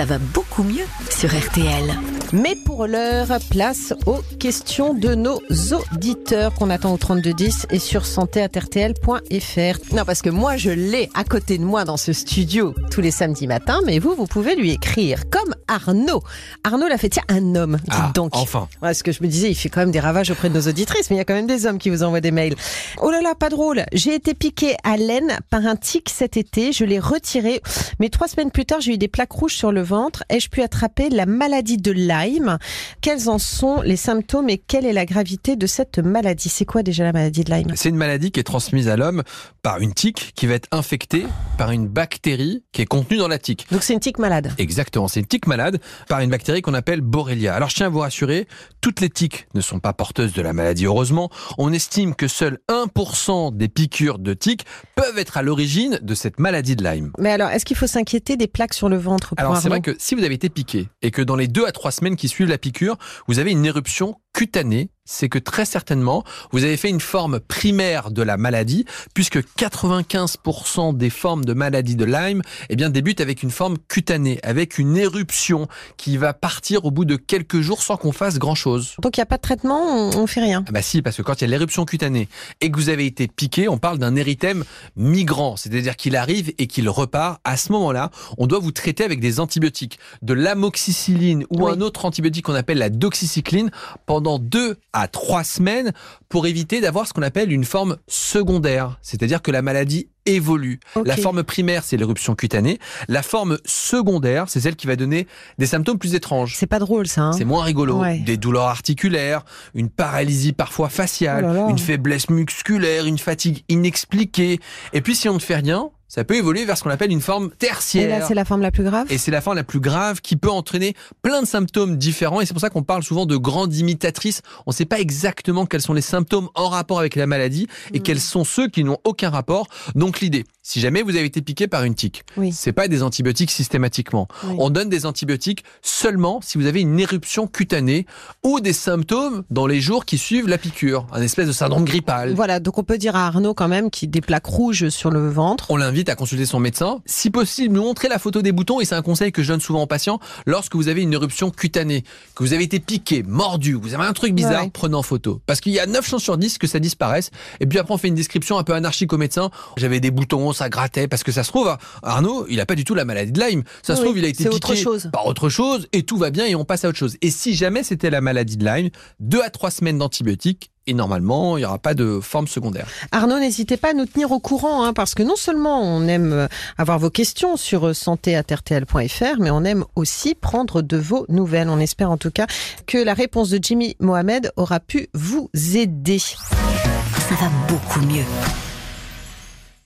Ça va beaucoup mieux sur RTL. Mais pour l'heure, place aux questions de nos auditeurs qu'on attend au 3210 et sur santé.rtl.fr. Non, parce que moi, je l'ai à côté de moi dans ce studio tous les samedis matins, mais vous, vous pouvez lui écrire comme Arnaud. Arnaud l'a fait, tiens, un homme, dites Ah, donc. enfin. Ouais, ce que je me disais, il fait quand même des ravages auprès de nos auditrices, mais il y a quand même des hommes qui vous envoient des mails. Oh là là, pas drôle. J'ai été piqué à laine par un tic cet été. Je l'ai retiré. Mais trois semaines plus tard, j'ai eu des plaques rouges sur le ventre. Ai-je pu attraper la maladie de Lyme Quels en sont les symptômes et quelle est la gravité de cette maladie? C'est quoi déjà la maladie de Lyme? C'est une maladie qui est transmise à l'homme par une tique qui va être infectée par une bactérie qui est contenue dans la tique. Donc c'est une tique malade. Exactement, c'est une tique malade par une bactérie qu'on appelle Borrelia. Alors je tiens à vous rassurer, toutes les tiques ne sont pas porteuses de la maladie, heureusement. On estime que seul 1% des piqûres de tiques peuvent être à l'origine de cette maladie de Lyme. Mais alors, est-ce qu'il faut s'inquiéter des plaques sur le ventre pour Alors c'est vrai que si vous avez été piqué et que dans les deux à trois semaines qui suivent la piqûre, vous avez une éruption cutanée, c'est que très certainement vous avez fait une forme primaire de la maladie, puisque 95% des formes de maladie de Lyme eh bien, débutent avec une forme cutanée, avec une éruption qui va partir au bout de quelques jours sans qu'on fasse grand-chose. Donc il n'y a pas de traitement, on, on fait rien. Ah bah si, parce que quand il y a l'éruption cutanée et que vous avez été piqué, on parle d'un érythème migrant, c'est-à-dire qu'il arrive et qu'il repart. À ce moment-là, on doit vous traiter avec des antibiotiques, de l'amoxicilline ou Oui. un autre antibiotique qu'on appelle la doxycycline pendant deux à trois semaines pour éviter d'avoir ce qu'on appelle une forme secondaire, c'est-à-dire que la maladie évolue. La forme primaire, c'est l'éruption cutanée. La forme secondaire, c'est celle qui va donner des symptômes plus étranges. C'est pas drôle ça. hein C'est moins rigolo. Ouais. Des douleurs articulaires, une paralysie parfois faciale, Oh là là. une faiblesse musculaire, une fatigue inexpliquée. Et puis si on ne fait rien, ça peut évoluer vers ce qu'on appelle une forme Et là, tertiaire. c'est la forme la plus grave? Et c'est la forme la plus grave qui peut entraîner plein de symptômes différents. Et c'est pour ça qu'on parle souvent de grandes imitatrices. On ne sait pas exactement quels sont les symptômes en rapport avec la maladie et Mm. quels sont ceux qui n'ont aucun rapport. Donc l'idée, si jamais vous avez été piqué par une tique, Oui. c'est pas des antibiotiques systématiquement. Oui. On donne des antibiotiques seulement si vous avez une éruption cutanée ou des symptômes dans les jours qui suivent la piqûre, un espèce de syndrome grippal. Voilà, donc on peut dire à Arnaud quand même qu'il a des plaques rouges sur le ventre. On l'invite à consulter son médecin. Si possible, nous montrer la photo des boutons et c'est un conseil que je donne souvent aux patients lorsque vous avez une éruption cutanée, que vous avez été piqué, mordu, vous avez un truc bizarre, Ouais. prenez en photo. Parce qu'il y a 9 chances sur 10 que ça disparaisse. Et puis après, on fait une description un peu anarchique au médecin. J'avais des boutons, ça grattait, parce que ça se trouve, Arnaud, il a pas du tout la maladie de Lyme. Ça se trouve, il a été piqué autre chose. par autre chose et tout va bien et on passe à autre chose. Et si jamais c'était la maladie de Lyme, 2 à 3 semaines d'antibiotiques et normalement, il n'y aura pas de forme secondaire. Arnaud, n'hésitez pas à nous tenir au courant, hein, parce que non seulement on aime euh, avoir vos questions sur euh, santé.rtl.fr, mais on aime aussi prendre de vos nouvelles. On espère en tout cas que la réponse de Jimmy Mohamed aura pu vous aider. Ça va beaucoup mieux